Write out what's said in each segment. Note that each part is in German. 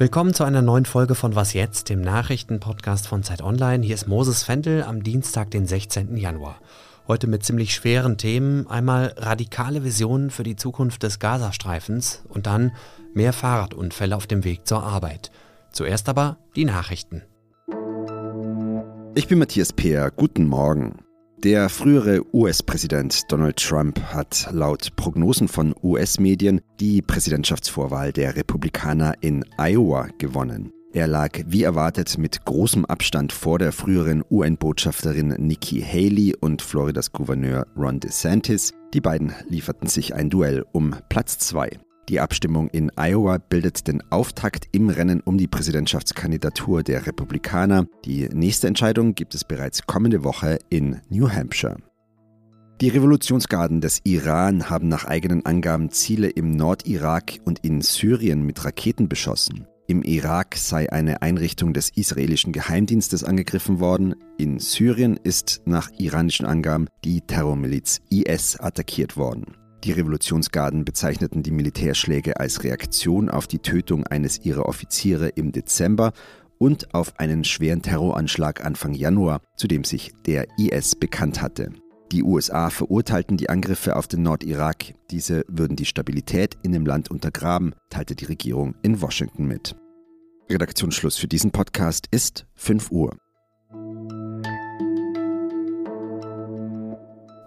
Willkommen zu einer neuen Folge von Was jetzt, dem Nachrichtenpodcast von Zeit Online. Hier ist Moses Fendel am Dienstag, den 16. Januar. Heute mit ziemlich schweren Themen. Einmal radikale Visionen für die Zukunft des Gazastreifens und dann mehr Fahrradunfälle auf dem Weg zur Arbeit. Zuerst aber die Nachrichten. Ich bin Matthias Peer. Guten Morgen. Der frühere US-Präsident Donald Trump hat laut Prognosen von US-Medien die Präsidentschaftsvorwahl der Republikaner in Iowa gewonnen. Er lag wie erwartet mit großem Abstand vor der früheren UN-Botschafterin Nikki Haley und Floridas Gouverneur Ron DeSantis. Die beiden lieferten sich ein Duell um Platz zwei. Die Abstimmung in Iowa bildet den Auftakt im Rennen um die Präsidentschaftskandidatur der Republikaner. Die nächste Entscheidung gibt es bereits kommende Woche in New Hampshire. Die Revolutionsgarden des Iran haben nach eigenen Angaben Ziele im Nordirak und in Syrien mit Raketen beschossen. Im Irak sei eine Einrichtung des israelischen Geheimdienstes angegriffen worden. In Syrien ist nach iranischen Angaben die Terrormiliz IS attackiert worden. Die Revolutionsgarden bezeichneten die Militärschläge als Reaktion auf die Tötung eines ihrer Offiziere im Dezember und auf einen schweren Terroranschlag Anfang Januar, zu dem sich der IS bekannt hatte. Die USA verurteilten die Angriffe auf den Nordirak. Diese würden die Stabilität in dem Land untergraben, teilte die Regierung in Washington mit. Redaktionsschluss für diesen Podcast ist 5 Uhr.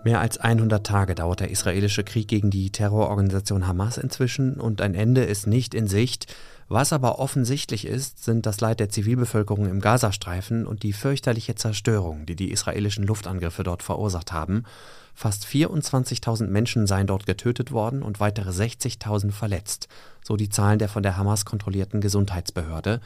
Mehr als 100 Tage dauert der israelische Krieg gegen die Terrororganisation Hamas inzwischen und ein Ende ist nicht in Sicht. Was aber offensichtlich ist, sind das Leid der Zivilbevölkerung im Gazastreifen und die fürchterliche Zerstörung, die die israelischen Luftangriffe dort verursacht haben. Fast 24.000 Menschen seien dort getötet worden und weitere 60.000 verletzt, so die Zahlen der von der Hamas kontrollierten Gesundheitsbehörde.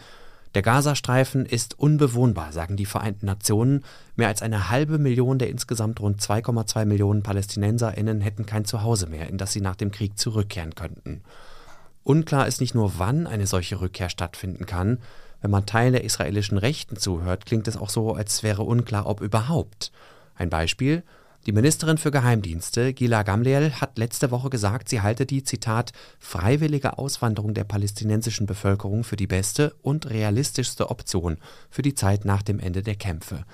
Der Gazastreifen ist unbewohnbar, sagen die Vereinten Nationen. Mehr als eine halbe Million der insgesamt rund 2,2 Millionen PalästinenserInnen hätten kein Zuhause mehr, in das sie nach dem Krieg zurückkehren könnten. Unklar ist nicht nur, wann eine solche Rückkehr stattfinden kann. Wenn man Teilen der israelischen Rechten zuhört, klingt es auch so, als wäre unklar, ob überhaupt. Ein Beispiel: die Ministerin für Geheimdienste, Gila Gamliel, hat letzte Woche gesagt, sie halte die, Zitat, freiwillige Auswanderung der palästinensischen Bevölkerung für die beste und realistischste Option für die Zeit nach dem Ende der Kämpfe.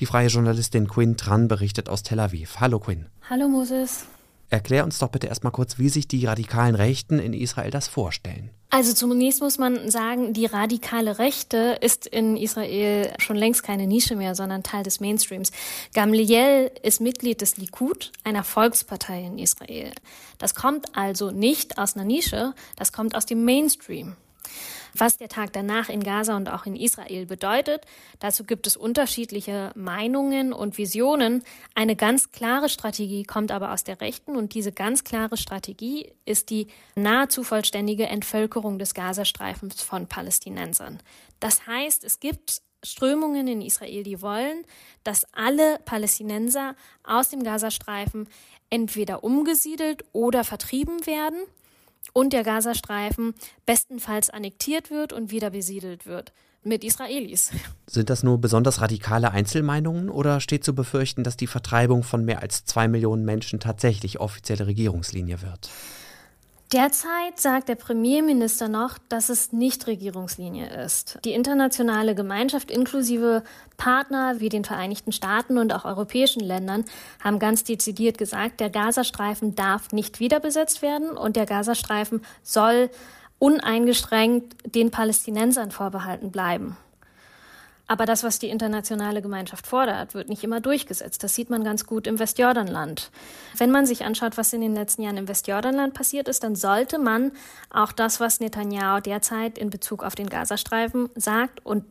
Die freie Journalistin Quinn Tran berichtet aus Tel Aviv. Hallo Quinn. Hallo Moses. Erklär uns doch bitte erstmal kurz, wie sich die radikalen Rechten in Israel das vorstellen. Also zunächst muss man sagen, die radikale Rechte ist in Israel schon längst keine Nische mehr, sondern Teil des Mainstreams. Gamliel ist Mitglied des Likud, einer Volkspartei in Israel. Das kommt also nicht aus einer Nische, das kommt aus dem Mainstream. Was der Tag danach in Gaza und auch in Israel bedeutet, dazu gibt es unterschiedliche Meinungen und Visionen. Eine ganz klare Strategie kommt aber aus der Rechten und diese ganz klare Strategie ist die nahezu vollständige Entvölkerung des Gazastreifens von Palästinensern. Das heißt, es gibt Strömungen in Israel, die wollen, dass alle Palästinenser aus dem Gazastreifen entweder umgesiedelt oder vertrieben werden und der Gazastreifen bestenfalls annektiert wird und wieder besiedelt wird mit Israelis. Sind das nur besonders radikale Einzelmeinungen oder steht zu befürchten, dass die Vertreibung von mehr als zwei Millionen Menschen tatsächlich offizielle Regierungslinie wird? Derzeit sagt der Premierminister noch, dass es nicht Regierungslinie ist. Die internationale Gemeinschaft inklusive Partner wie den Vereinigten Staaten und auch europäischen Ländern haben ganz dezidiert gesagt, der Gazastreifen darf nicht wiederbesetzt werden und der Gazastreifen soll uneingeschränkt den Palästinensern vorbehalten bleiben. Aber das, was die internationale Gemeinschaft fordert, wird nicht immer durchgesetzt. Das sieht man ganz gut im Westjordanland. Wenn man sich anschaut, was in den letzten Jahren im Westjordanland passiert ist, dann sollte man auch das, was Netanyahu derzeit in Bezug auf den Gazastreifen sagt und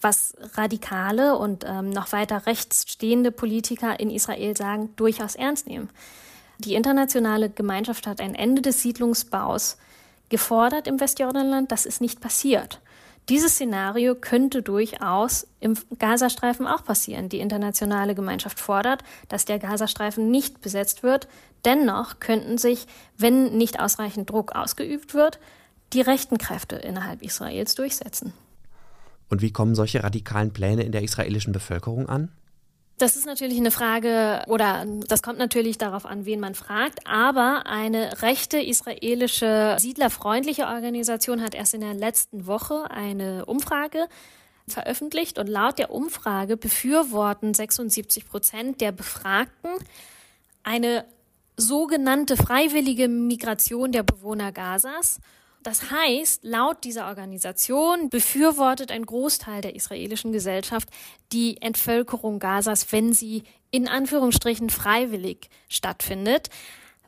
was radikale und ähm, noch weiter rechts stehende Politiker in Israel sagen, durchaus ernst nehmen. Die internationale Gemeinschaft hat ein Ende des Siedlungsbaus gefordert im Westjordanland. Das ist nicht passiert. Dieses Szenario könnte durchaus im Gazastreifen auch passieren. Die internationale Gemeinschaft fordert, dass der Gazastreifen nicht besetzt wird. Dennoch könnten sich, wenn nicht ausreichend Druck ausgeübt wird, die rechten Kräfte innerhalb Israels durchsetzen. Und wie kommen solche radikalen Pläne in der israelischen Bevölkerung an? Das ist natürlich eine Frage oder das kommt natürlich darauf an, wen man fragt. Aber eine rechte israelische siedlerfreundliche Organisation hat erst in der letzten Woche eine Umfrage veröffentlicht und laut der Umfrage befürworten 76 Prozent der Befragten eine sogenannte freiwillige Migration der Bewohner Gazas das heißt, laut dieser Organisation befürwortet ein Großteil der israelischen Gesellschaft die Entvölkerung Gazas, wenn sie in Anführungsstrichen freiwillig stattfindet.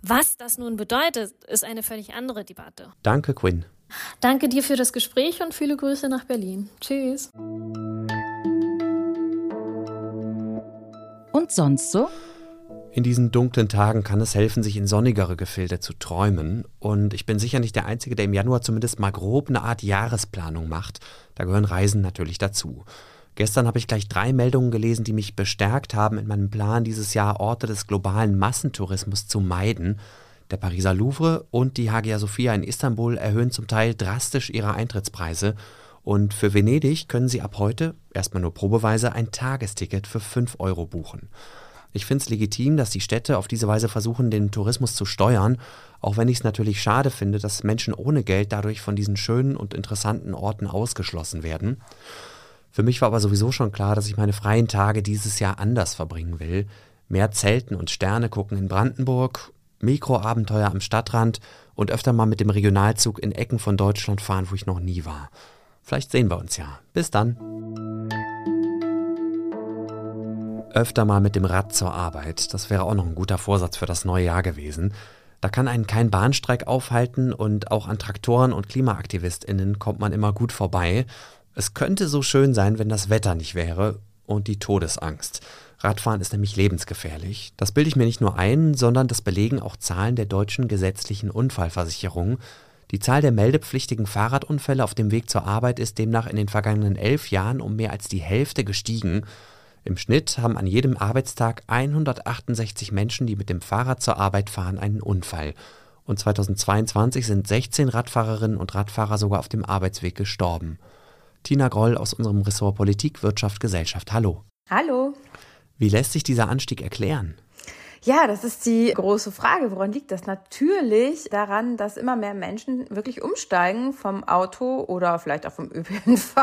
Was das nun bedeutet, ist eine völlig andere Debatte. Danke, Quinn. Danke dir für das Gespräch und viele Grüße nach Berlin. Tschüss. Und sonst so? In diesen dunklen Tagen kann es helfen, sich in sonnigere Gefilde zu träumen. Und ich bin sicher nicht der Einzige, der im Januar zumindest mal grob eine Art Jahresplanung macht. Da gehören Reisen natürlich dazu. Gestern habe ich gleich drei Meldungen gelesen, die mich bestärkt haben in meinem Plan, dieses Jahr Orte des globalen Massentourismus zu meiden. Der Pariser Louvre und die Hagia Sophia in Istanbul erhöhen zum Teil drastisch ihre Eintrittspreise. Und für Venedig können Sie ab heute, erstmal nur probeweise, ein Tagesticket für 5 Euro buchen. Ich finde es legitim, dass die Städte auf diese Weise versuchen, den Tourismus zu steuern, auch wenn ich es natürlich schade finde, dass Menschen ohne Geld dadurch von diesen schönen und interessanten Orten ausgeschlossen werden. Für mich war aber sowieso schon klar, dass ich meine freien Tage dieses Jahr anders verbringen will. Mehr Zelten und Sterne gucken in Brandenburg, Mikroabenteuer am Stadtrand und öfter mal mit dem Regionalzug in Ecken von Deutschland fahren, wo ich noch nie war. Vielleicht sehen wir uns ja. Bis dann öfter mal mit dem Rad zur Arbeit. Das wäre auch noch ein guter Vorsatz für das neue Jahr gewesen. Da kann einen kein Bahnstreik aufhalten und auch an Traktoren und KlimaaktivistInnen kommt man immer gut vorbei. Es könnte so schön sein, wenn das Wetter nicht wäre und die Todesangst. Radfahren ist nämlich lebensgefährlich. Das bilde ich mir nicht nur ein, sondern das belegen auch Zahlen der deutschen gesetzlichen Unfallversicherung. Die Zahl der meldepflichtigen Fahrradunfälle auf dem Weg zur Arbeit ist demnach in den vergangenen elf Jahren um mehr als die Hälfte gestiegen. Im Schnitt haben an jedem Arbeitstag 168 Menschen, die mit dem Fahrrad zur Arbeit fahren, einen Unfall. Und 2022 sind 16 Radfahrerinnen und Radfahrer sogar auf dem Arbeitsweg gestorben. Tina Groll aus unserem Ressort Politik, Wirtschaft, Gesellschaft. Hallo. Hallo. Wie lässt sich dieser Anstieg erklären? Ja, das ist die große Frage. Woran liegt das? Natürlich daran, dass immer mehr Menschen wirklich umsteigen vom Auto oder vielleicht auch vom ÖPNV,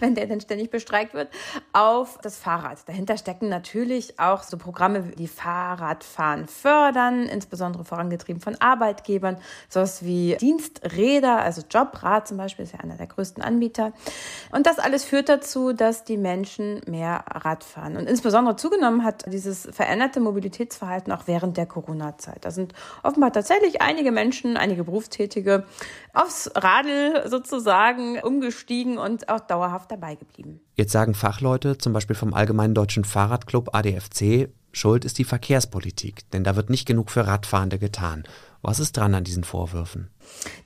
wenn der denn ständig bestreikt wird, auf das Fahrrad. Dahinter stecken natürlich auch so Programme, die Fahrradfahren fördern, insbesondere vorangetrieben von Arbeitgebern, sowas wie Diensträder, also Jobrad zum Beispiel ist ja einer der größten Anbieter. Und das alles führt dazu, dass die Menschen mehr Rad fahren. Und insbesondere zugenommen hat dieses veränderte Mobilität Mobilitätsverhalten auch während der Corona-Zeit. Da sind offenbar tatsächlich einige Menschen, einige Berufstätige aufs Radl sozusagen umgestiegen und auch dauerhaft dabei geblieben. Jetzt sagen Fachleute, zum Beispiel vom Allgemeinen Deutschen Fahrradclub ADFC, Schuld ist die Verkehrspolitik, denn da wird nicht genug für Radfahrende getan. Was ist dran an diesen Vorwürfen?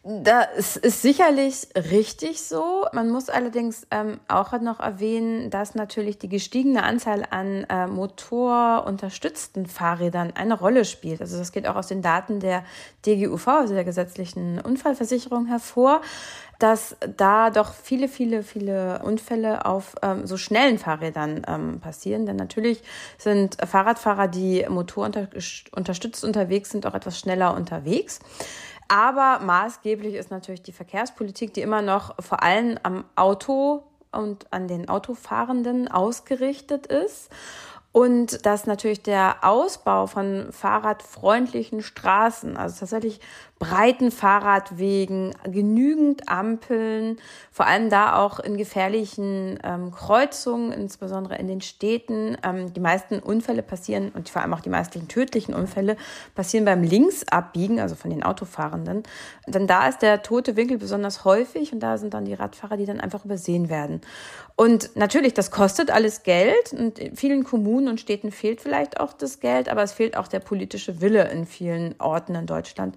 Das ist sicherlich richtig so. Man muss allerdings ähm, auch noch erwähnen, dass natürlich die gestiegene Anzahl an äh, motorunterstützten Fahrrädern eine Rolle spielt. Also das geht auch aus den Daten der DGUV, also der gesetzlichen Unfallversicherung, hervor dass da doch viele, viele, viele Unfälle auf ähm, so schnellen Fahrrädern ähm, passieren. Denn natürlich sind Fahrradfahrer, die motorunterstützt unterwegs sind, auch etwas schneller unterwegs. Aber maßgeblich ist natürlich die Verkehrspolitik, die immer noch vor allem am Auto und an den Autofahrenden ausgerichtet ist. Und dass natürlich der Ausbau von fahrradfreundlichen Straßen, also tatsächlich breiten Fahrradwegen, genügend Ampeln, vor allem da auch in gefährlichen ähm, Kreuzungen, insbesondere in den Städten. Ähm, die meisten Unfälle passieren und vor allem auch die meisten tödlichen Unfälle passieren beim Linksabbiegen, also von den Autofahrenden. Denn da ist der tote Winkel besonders häufig und da sind dann die Radfahrer, die dann einfach übersehen werden. Und natürlich, das kostet alles Geld und in vielen Kommunen und Städten fehlt vielleicht auch das Geld, aber es fehlt auch der politische Wille in vielen Orten in Deutschland,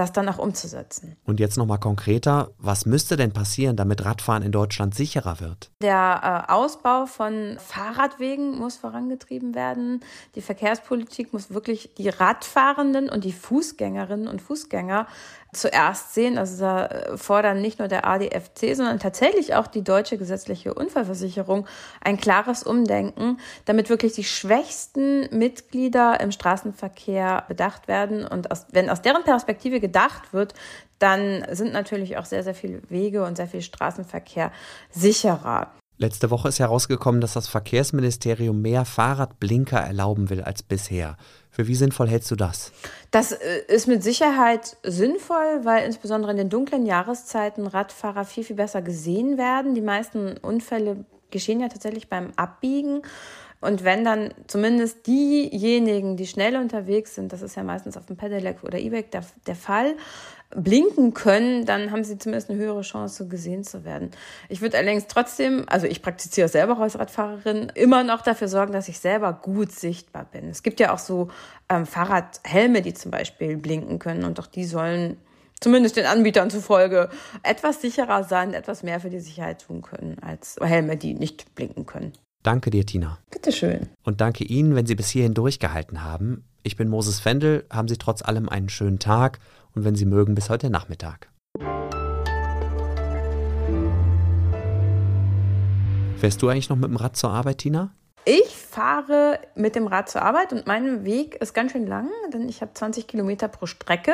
das dann auch umzusetzen. Und jetzt nochmal konkreter, was müsste denn passieren, damit Radfahren in Deutschland sicherer wird? Der äh, Ausbau von Fahrradwegen muss vorangetrieben werden. Die Verkehrspolitik muss wirklich die Radfahrenden und die Fußgängerinnen und Fußgänger zuerst sehen. Also da äh, fordern nicht nur der ADFC, sondern tatsächlich auch die deutsche gesetzliche Unfallversicherung ein klares Umdenken, damit wirklich die schwächsten Mitglieder im Straßenverkehr bedacht werden. Und aus, wenn aus deren Perspektive gedacht wird, dann sind natürlich auch sehr, sehr viele Wege und sehr viel Straßenverkehr sicherer. Letzte Woche ist herausgekommen, dass das Verkehrsministerium mehr Fahrradblinker erlauben will als bisher. Für wie sinnvoll hältst du das? Das äh, ist mit Sicherheit sinnvoll, weil insbesondere in den dunklen Jahreszeiten Radfahrer viel, viel besser gesehen werden. Die meisten Unfälle geschehen ja tatsächlich beim Abbiegen. Und wenn dann zumindest diejenigen, die schnell unterwegs sind, das ist ja meistens auf dem Pedelec oder E-Bike der, der Fall, blinken können, dann haben sie zumindest eine höhere Chance, gesehen zu werden. Ich würde allerdings trotzdem, also ich praktiziere selber als Radfahrerin, immer noch dafür sorgen, dass ich selber gut sichtbar bin. Es gibt ja auch so ähm, Fahrradhelme, die zum Beispiel blinken können und auch die sollen zumindest den Anbietern zufolge etwas sicherer sein, etwas mehr für die Sicherheit tun können als Helme, die nicht blinken können. Danke dir, Tina. Bitteschön. Und danke Ihnen, wenn Sie bis hierhin durchgehalten haben. Ich bin Moses Fendel. Haben Sie trotz allem einen schönen Tag und wenn Sie mögen, bis heute Nachmittag. Fährst du eigentlich noch mit dem Rad zur Arbeit, Tina? Ich fahre mit dem Rad zur Arbeit und mein Weg ist ganz schön lang, denn ich habe 20 Kilometer pro Strecke.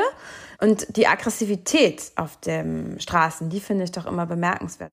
Und die Aggressivität auf den Straßen, die finde ich doch immer bemerkenswert.